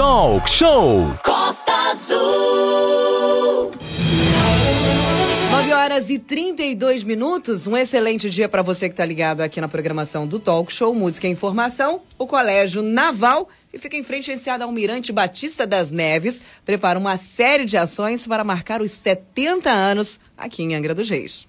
Talk Show. Costa Azul. 9 horas e 32 minutos. Um excelente dia para você que está ligado aqui na programação do Talk Show Música e Informação. O Colégio Naval, que fica em frente a esse Almirante Batista das Neves, prepara uma série de ações para marcar os 70 anos aqui em Angra dos Reis.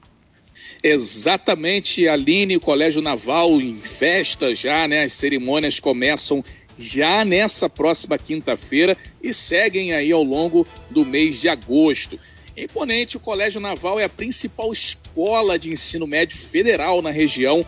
Exatamente, Aline, o Colégio Naval em festa já, né? As cerimônias começam já nessa próxima quinta-feira e seguem aí ao longo do mês de agosto. Imponente, o Colégio Naval é a principal escola de ensino médio federal na região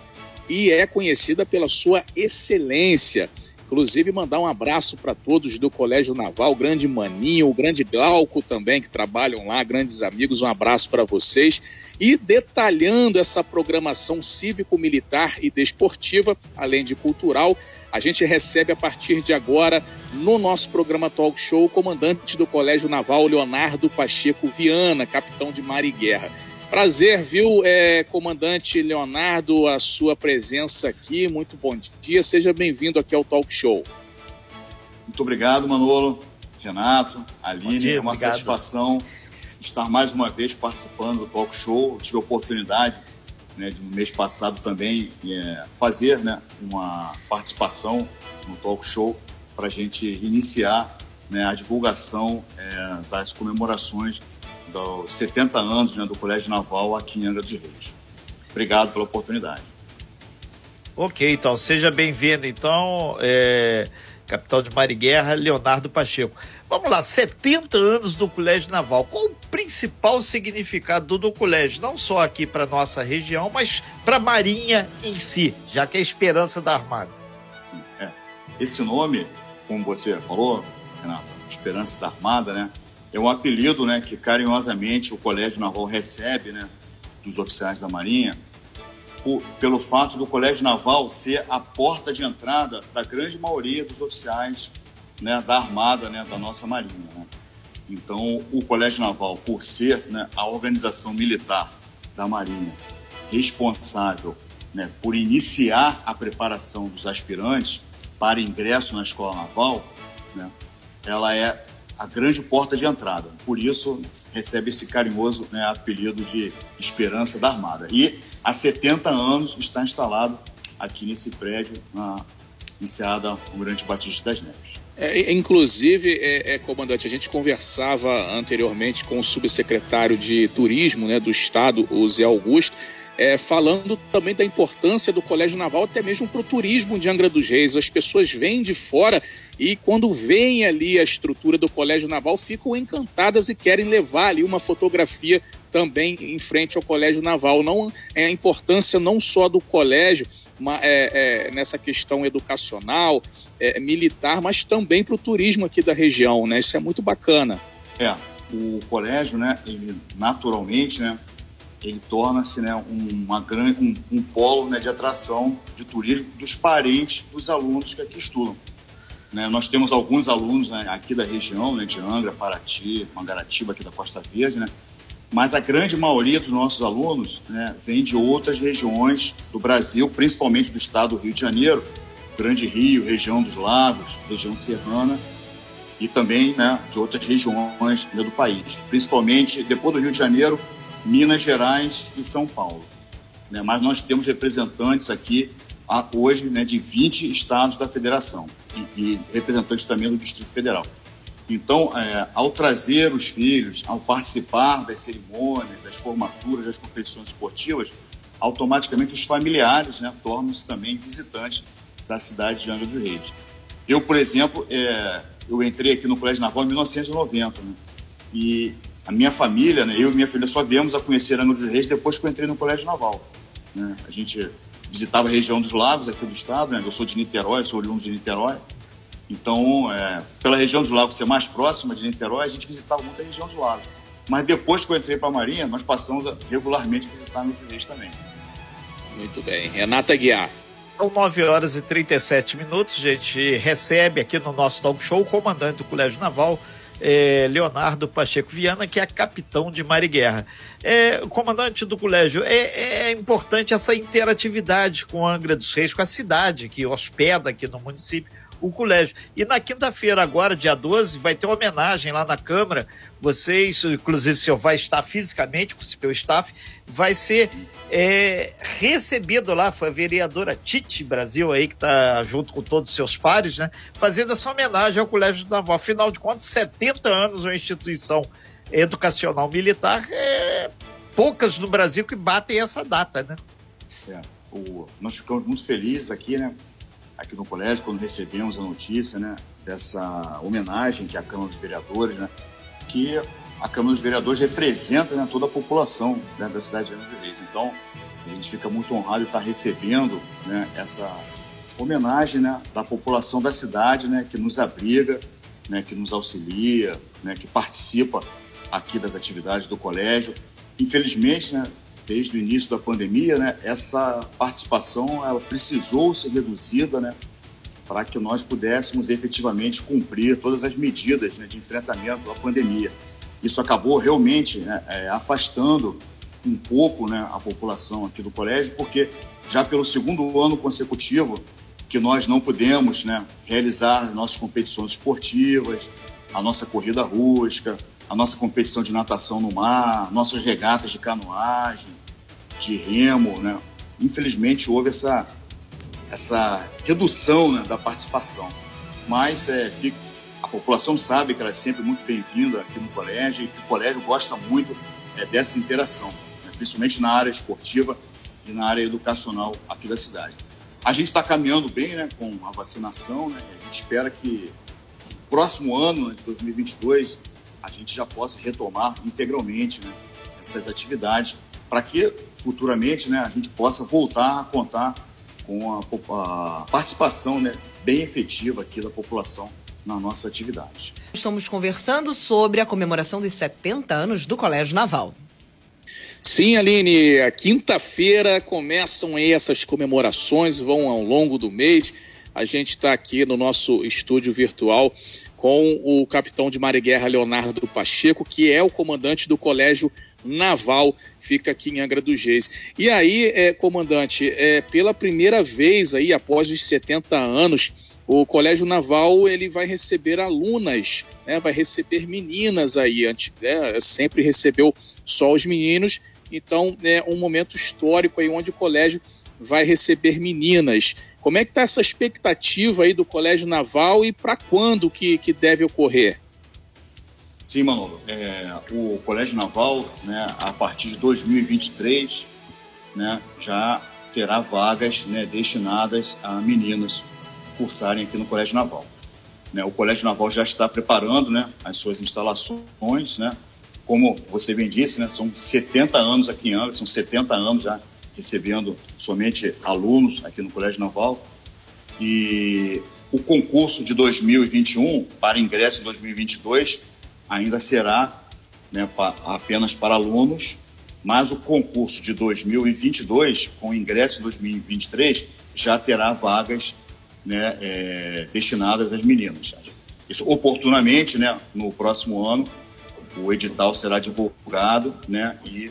e é conhecida pela sua excelência. Inclusive, mandar um abraço para todos do Colégio Naval, o grande Maninho, o grande Glauco também, que trabalham lá, grandes amigos, um abraço para vocês. E detalhando essa programação cívico-militar e desportiva, além de cultural, a gente recebe a partir de agora, no nosso programa Talk Show, o comandante do Colégio Naval, Leonardo Pacheco Viana, capitão de mar e guerra. Prazer, viu, é, comandante Leonardo, a sua presença aqui. Muito bom dia, seja bem-vindo aqui ao Talk Show. Muito obrigado, Manolo, Renato, Aline. Dia, é uma obrigado. satisfação estar mais uma vez participando do Talk Show. Eu tive a oportunidade né, de, mês passado também é, fazer né, uma participação no talk show para a gente iniciar né, a divulgação é, das comemorações dos 70 anos né, do Colégio Naval aqui em Angra dos Reis. Obrigado pela oportunidade. Ok, então, seja bem-vindo, então, é, capitão de Mariguerra, Leonardo Pacheco. Vamos lá, 70 anos do Colégio Naval. Qual o principal significado do colégio? Não só aqui para nossa região, mas para a Marinha em si, já que é a esperança da Armada. Sim, é. Esse nome, como você falou, Renato, Esperança da Armada, né? É um apelido, né, que carinhosamente o Colégio Naval recebe, né, dos oficiais da Marinha, pelo fato do Colégio Naval ser a porta de entrada para a grande maioria dos oficiais né, da Armada, né, da nossa Marinha. Né? Então, o Colégio Naval, por ser né, a organização militar da Marinha responsável né, por iniciar a preparação dos aspirantes para ingresso na Escola Naval, né, ela é a grande porta de entrada. Por isso, recebe esse carinhoso né, apelido de Esperança da Armada. E há 70 anos está instalado aqui nesse prédio, na iniciada Grande Batista das Neves. É, inclusive, é, é, comandante, a gente conversava anteriormente com o subsecretário de Turismo né, do Estado, o Zé Augusto, é, falando também da importância do Colégio Naval, até mesmo para o turismo de Angra dos Reis. As pessoas vêm de fora e, quando veem ali a estrutura do Colégio Naval, ficam encantadas e querem levar ali uma fotografia também em frente ao Colégio Naval. Não é a importância não só do colégio, uma, é, é, nessa questão educacional, é, militar, mas também para o turismo aqui da região, né? Isso é muito bacana. É, o colégio, né, ele naturalmente, né, ele torna-se né, uma grande, um, um polo né, de atração de turismo dos parentes dos alunos que aqui estudam. Né, nós temos alguns alunos né, aqui da região, né, de Angra, Paraty, Mangaratiba, aqui da Costa Verde, né, mas a grande maioria dos nossos alunos né, vem de outras regiões do Brasil, principalmente do estado do Rio de Janeiro, Grande Rio, região dos Lagos, região serrana, e também né, de outras regiões né, do país, principalmente depois do Rio de Janeiro, Minas Gerais e São Paulo. Né? Mas nós temos representantes aqui hoje né, de 20 estados da federação e, e representantes também do Distrito Federal. Então, é, ao trazer os filhos, ao participar das cerimônias, das formaturas, das competições esportivas, automaticamente os familiares né, tornam-se também visitantes da cidade de Angra dos Reis. Eu, por exemplo, é, eu entrei aqui no Colégio Naval em 1990, né, e a minha família, né, eu e minha filha só viemos a conhecer Angra dos Reis depois que eu entrei no Colégio Naval. Né. A gente visitava a região dos lagos aqui do estado, né, eu sou de Niterói, sou oriundo de Niterói, então, é, pela região dos lagos ser mais próxima de Niterói, a gente visitava muito a região dos lagos. Mas depois que eu entrei para a Marinha, nós passamos a regularmente visitar Angra dos Reis também. Muito bem. Renata Guiar. São 9 horas e 37 minutos. A gente recebe aqui no nosso talk show o comandante do Colégio Naval, é, Leonardo Pacheco Viana, que é capitão de Mar e Guerra. É, comandante do colégio, é, é, importante essa interatividade com Angra dos Reis, com a cidade que hospeda aqui no município o colégio. E na quinta-feira, agora, dia 12, vai ter uma homenagem lá na Câmara. Vocês, inclusive, o senhor vai estar fisicamente com o seu staff, vai ser é, recebido lá, foi a vereadora Tite Brasil aí, que está junto com todos os seus pares, né? Fazendo essa homenagem ao Colégio Naval. Afinal de contas, 70 anos uma instituição educacional militar, é, poucas no Brasil que batem essa data, né? É, o, nós ficamos muito felizes aqui, né? Aqui no colégio, quando recebemos a notícia né, dessa homenagem que a Câmara dos Vereadores, né, que a Câmara dos Vereadores representa né, toda a população né, da cidade de Angra Reis. Então, a gente fica muito honrado de estar recebendo né, essa homenagem né, da população da cidade, né, que nos abriga, né, que nos auxilia, né, que participa aqui das atividades do colégio. Infelizmente, né, desde o início da pandemia, né, essa participação ela precisou ser reduzida, né, para que nós pudéssemos efetivamente cumprir todas as medidas né, de enfrentamento à pandemia. Isso acabou realmente né, é, afastando um pouco né, a população aqui do colégio, porque já pelo segundo ano consecutivo que nós não pudemos né, realizar nossas competições esportivas, a nossa corrida rústica, a nossa competição de natação no mar, nossas regatas de canoagem, de remo, né? Infelizmente houve essa, essa redução né, da participação. Mas é, fica, a população sabe que ela é sempre muito bem-vinda aqui no colégio e que o colégio gosta muito é, dessa interação, né? principalmente na área esportiva e na área educacional aqui da cidade. A gente está caminhando bem né, com a vacinação, né? a gente espera que próximo ano, né, de 2022, a gente já possa retomar integralmente né, essas atividades para que futuramente né, a gente possa voltar a contar com a, a participação né, bem efetiva aqui da população na nossa atividade. Estamos conversando sobre a comemoração dos 70 anos do Colégio Naval. Sim, Aline, a quinta-feira começam aí essas comemorações, vão ao longo do mês. A gente está aqui no nosso estúdio virtual com o capitão de Guerra Leonardo Pacheco, que é o comandante do Colégio Naval, fica aqui em Angra dos Reis. E aí, é, comandante, é, pela primeira vez aí, após os 70 anos, o Colégio Naval ele vai receber alunas, né, vai receber meninas aí, antes, né, sempre recebeu só os meninos, então é um momento histórico aí onde o colégio vai receber meninas. Como é que está essa expectativa aí do Colégio Naval e para quando que, que deve ocorrer? Sim, Manolo. É, o Colégio Naval, né, a partir de 2023, né, já terá vagas né, destinadas a meninas cursarem aqui no Colégio Naval. Né, o Colégio Naval já está preparando né, as suas instalações, né, como você bem disse, né, são 70 anos aqui em Angra, são 70 anos já recebendo somente alunos aqui no Colégio Naval. E o concurso de 2021 para ingresso em 2022 ainda será né, apenas para alunos, mas o concurso de 2022, com ingresso em 2023, já terá vagas né, é, destinadas às meninas. Isso oportunamente, né, no próximo ano, o edital será divulgado né, e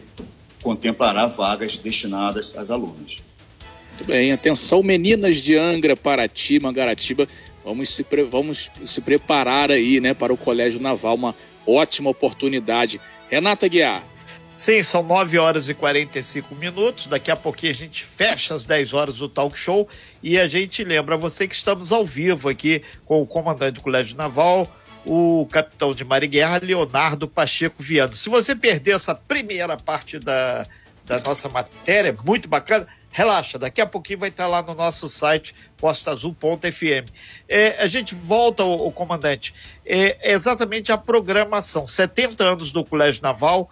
contemplará vagas destinadas às alunas. Muito bem, atenção meninas de Angra, Paraty, Mangaratiba, vamos se, vamos se preparar aí, né, para o Colégio Naval, uma ótima oportunidade. Renata Guiar. Sim, são 9 horas e 45 minutos. Daqui a pouquinho a gente fecha as 10 horas do talk show e a gente lembra você que estamos ao vivo aqui com o comandante do Colégio Naval, o capitão de Guerra, Leonardo Pacheco Viana. Se você perder essa primeira parte da, da nossa matéria, muito bacana, relaxa, daqui a pouquinho vai estar lá no nosso site postazul.fm. É, a gente volta, o comandante, é, é exatamente a programação. 70 anos do Colégio Naval,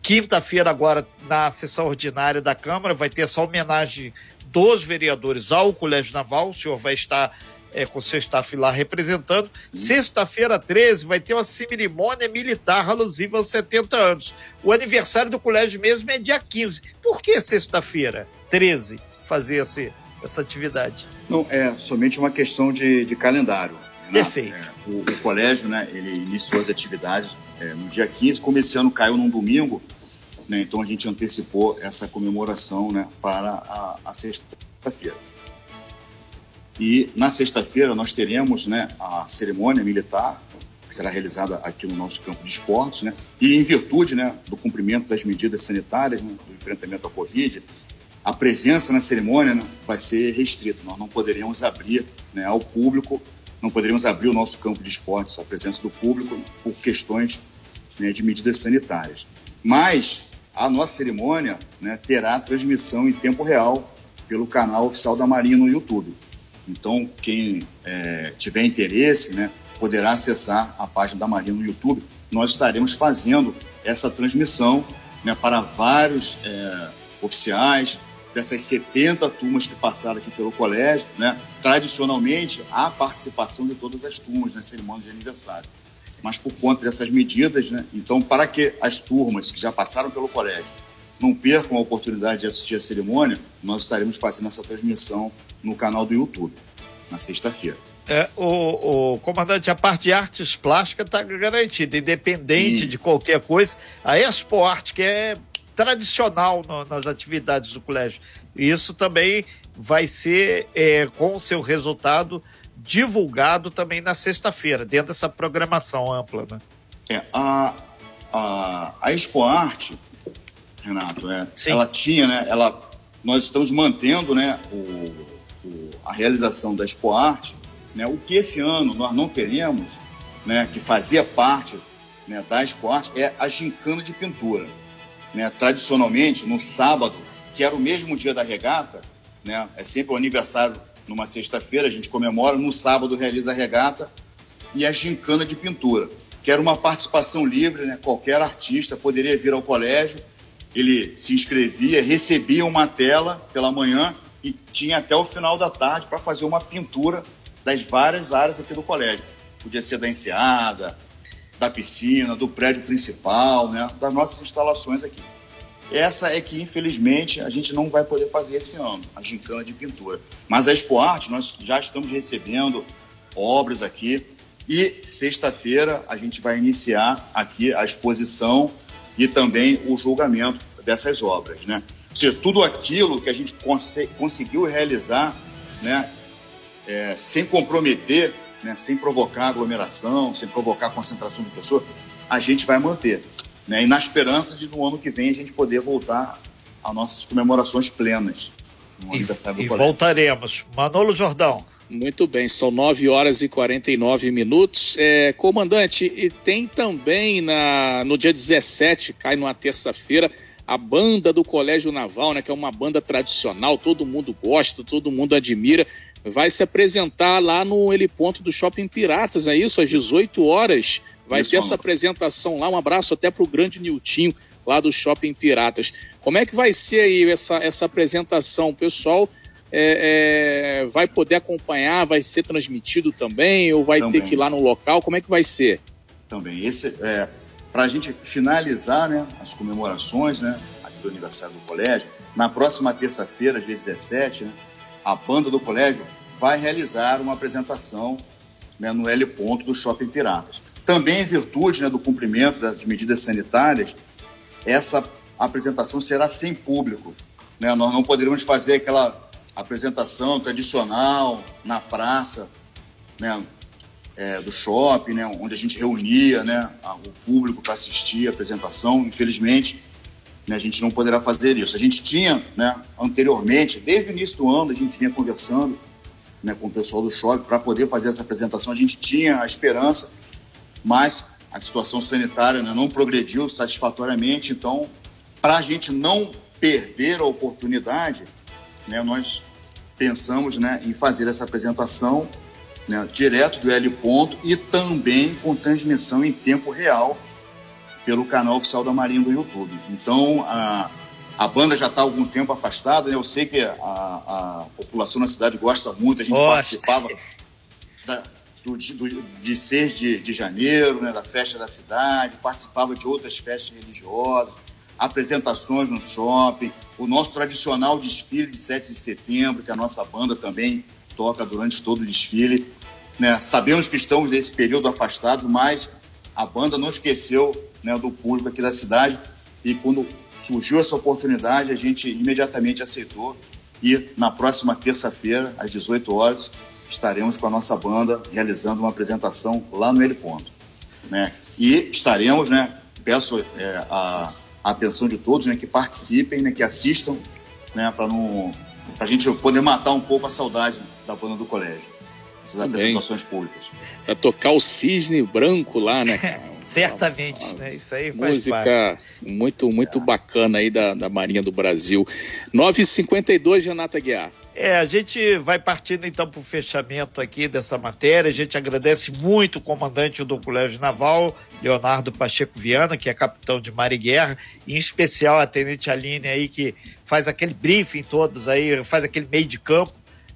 quinta-feira agora na sessão ordinária da Câmara vai ter essa homenagem dos vereadores ao Colégio Naval, o senhor vai estar é, com seu staff lá representando. Sexta-feira, 13, vai ter uma cerimônia militar alusiva aos 70 anos. O aniversário do colégio mesmo é dia 15. Por que sexta-feira, 13, fazer essa, essa atividade? Não, é somente uma questão de, de calendário. Né? Perfeito. É, o, o, colégio, né, ele iniciou as atividades é, no dia 15, como esse ano caiu num domingo, né, então a gente antecipou essa comemoração né, para a, a sexta-feira. E na sexta-feira nós teremos né, a cerimônia militar, que será realizada aqui no nosso campo de esportes, né? E em virtude né, do cumprimento das medidas sanitárias, né, do enfrentamento à Covid, a presença na cerimônia né, vai ser restrita. Nós não poderíamos abrir né, ao público, não poderíamos abrir o nosso campo de esportes, a presença do público, por questões né, de medidas sanitárias. Mas a nossa cerimônia né, terá transmissão em tempo real pelo canal oficial da Marinha no YouTube. Então, quem é, tiver interesse, né, poderá acessar a página da Marinha no YouTube. Nós estaremos fazendo essa transmissão né, para vários é, oficiais, dessas 70 turmas que passaram aqui pelo colégio. Né? Tradicionalmente, há participação de todas as turmas na cerimônia de aniversário. Mas por conta dessas medidas, né, então, para que as turmas que já passaram pelo colégio não percam a oportunidade de assistir a cerimônia, nós estaremos fazendo essa transmissão no canal do YouTube, na sexta-feira. É, o, o, comandante, a parte de artes plásticas está garantida, independente de qualquer coisa. A Expo Arte, que é tradicional no, nas atividades do colégio, isso também vai ser, é, com o seu resultado, divulgado também na sexta-feira, dentro dessa programação ampla. Né? É, a, a, a Expo Arte, Renato, é, ela tinha, né, ela, nós estamos mantendo né, o, o, a realização da Expo Arte, né, o que esse ano nós não teremos, né, que fazia parte né, da Expo Arte, é a gincana de pintura. Né, tradicionalmente, no sábado, que era o mesmo dia da regata, né, é sempre o aniversário numa sexta-feira, a gente comemora, no sábado realiza a regata e a gincana de pintura, que era uma participação livre, né, qualquer artista poderia vir ao colégio, ele se inscrevia, recebia uma tela pela manhã e tinha até o final da tarde para fazer uma pintura das várias áreas aqui do colégio. Podia ser da enseada, da piscina, do prédio principal, né, das nossas instalações aqui. Essa é que, infelizmente, a gente não vai poder fazer esse ano, a gincana de pintura. Mas a Expo Arte, nós já estamos recebendo obras aqui e sexta-feira a gente vai iniciar aqui a exposição e também o julgamento dessas obras, né? Ou seja, tudo aquilo que a gente cons conseguiu realizar, né, é, sem comprometer, né, sem provocar aglomeração, sem provocar concentração de pessoas, a gente vai manter. Né, e na esperança de no ano que vem a gente poder voltar às nossas comemorações plenas no e, aniversário do E colégio. voltaremos. Manolo Jordão. Muito bem, são 9 horas e 49 minutos. É, comandante, e tem também na, no dia 17, cai numa terça-feira, a banda do Colégio Naval, né, que é uma banda tradicional, todo mundo gosta, todo mundo admira, vai se apresentar lá no heliponto do Shopping Piratas, é isso? Às 18 horas. Vai isso, ter essa apresentação lá. Um abraço até para o grande Niltinho, lá do Shopping Piratas. Como é que vai ser aí essa, essa apresentação? O pessoal é, é, vai poder acompanhar, vai ser transmitido também, ou vai também. ter que ir lá no local? Como é que vai ser? Também. Esse, é, para a gente finalizar né, as comemorações né, aqui do aniversário do colégio, na próxima terça-feira, dia 17, né, a banda do colégio vai realizar uma apresentação né, no L ponto do Shopping Piratas. Também em virtude né, do cumprimento das medidas sanitárias, essa apresentação será sem público. Né? Nós não poderemos fazer aquela apresentação tradicional na praça, né? É, do shopping, né, onde a gente reunia né, o público para assistir a apresentação. Infelizmente, né, a gente não poderá fazer isso. A gente tinha, né, anteriormente, desde o início do ano, a gente vinha conversando né, com o pessoal do shopping para poder fazer essa apresentação. A gente tinha a esperança, mas a situação sanitária né, não progrediu satisfatoriamente. Então, para a gente não perder a oportunidade, né, nós pensamos né, em fazer essa apresentação né, direto do L ponto e também com transmissão em tempo real pelo canal oficial da Marinha do YouTube. Então, a, a banda já está algum tempo afastada, né? eu sei que a, a, população na cidade gosta muito, a gente Nossa. participava da, do, do, de 6 de, de janeiro, né, da festa da cidade, participava de outras festas religiosas, apresentações no shopping, o nosso tradicional desfile de 7 de setembro, que a nossa banda também toca durante todo o desfile. Né? Sabemos que estamos nesse período afastados, mas a banda não esqueceu né, do público aqui da cidade e quando surgiu essa oportunidade, a gente imediatamente aceitou E na próxima terça-feira, às 18 horas, estaremos com a nossa banda realizando uma apresentação lá no L Ponto. Né? E estaremos, né, peço é, a, atenção de todos, né, que participem, né, que assistam, né, para não a gente poder matar um pouco a saudade da banda do colégio, essas Também. apresentações públicas. Para tocar o cisne branco lá, né? Certamente, né? Isso aí faz Música parte. muito, muito bacana aí da, da Marinha do Brasil. 9h52, Renata Guiar. É, a gente vai partindo então para o fechamento aqui dessa matéria. A gente agradece muito o comandante do Colégio Naval, Leonardo Pacheco Viana, que é capitão de Mar e Guerra, em especial a Tenente Aline aí, que faz aquele briefing todos aí, faz aquele meio de campo.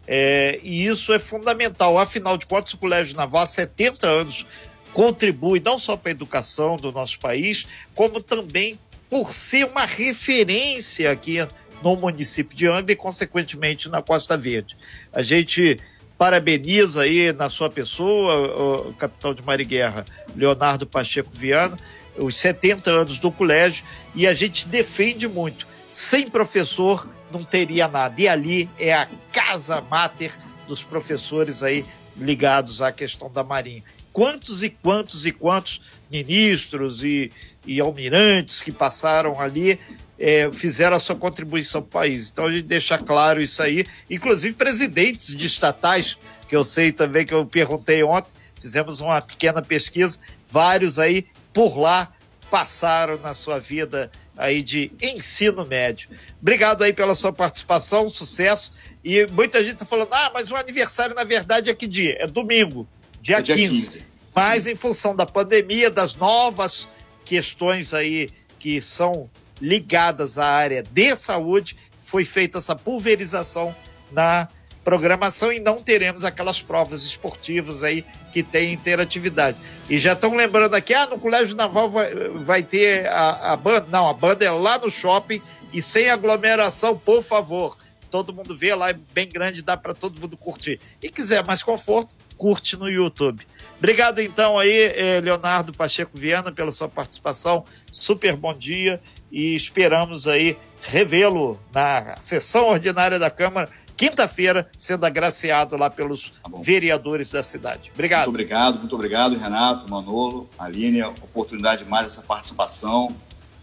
É, e isso é fundamental. Afinal de contas, o Colégio Naval há 70 anos contribui não só para a educação do nosso país, como também por ser uma referência aqui no município de Angra e, consequentemente, na Costa Verde. A gente parabeniza aí na sua pessoa, o capitão de Mariguerra, Leonardo Pacheco Viana, os 70 anos do colégio, e a gente defende muito. Sem professor não teria nada. E ali é a casa máter dos professores aí ligados à questão da Marinha. Quantos e quantos e quantos ministros e, e almirantes que passaram ali é, fizeram a sua contribuição para o país. Então a gente deixa claro isso aí, inclusive presidentes de estatais, que eu sei também que eu perguntei ontem, fizemos uma pequena pesquisa, vários aí por lá passaram na sua vida aí de ensino médio. Obrigado aí pela sua participação, sucesso. E muita gente está falando, ah, mas o aniversário na verdade é que dia? É domingo, dia, é dia 15. 15. Mas Sim. em função da pandemia, das novas questões aí que são ligadas à área de saúde, foi feita essa pulverização na programação e não teremos aquelas provas esportivas aí que tem interatividade. E já estão lembrando aqui, ah, no Colégio Naval vai, vai ter a, a banda. Não, a banda é lá no shopping e sem aglomeração, por favor. Todo mundo vê lá, é bem grande, dá para todo mundo curtir. E quiser mais conforto, curte no YouTube. Obrigado então aí, eh, Leonardo Pacheco Viana, pela sua participação. Super bom dia e esperamos aí revê-lo na sessão ordinária da Câmara quinta-feira, sendo agraciado lá pelos tá vereadores da cidade. Obrigado. Muito obrigado, muito obrigado, Renato, Manolo, Aline, oportunidade de mais essa participação.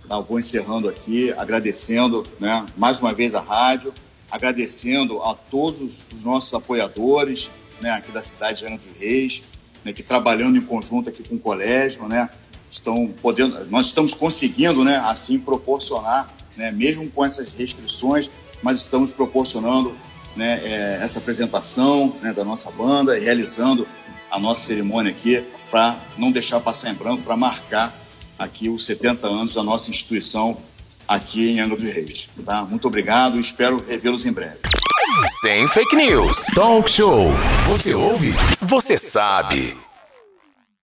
Tá, vou encerrando aqui, agradecendo né, mais uma vez a rádio, agradecendo a todos os nossos apoiadores né, aqui da cidade de Ana dos Reis, né, que trabalhando em conjunto aqui com o colégio, né, estão podendo, nós estamos conseguindo, né, assim proporcionar, né, mesmo com essas restrições, mas estamos proporcionando, né, é, essa apresentação né, da nossa banda e realizando a nossa cerimônia aqui para não deixar passar em branco, para marcar aqui os 70 anos da nossa instituição aqui em Angra dos Reis. Tá? Muito obrigado e espero revê-los em breve. Sem fake news. Talk show. Você ouve? Você sabe.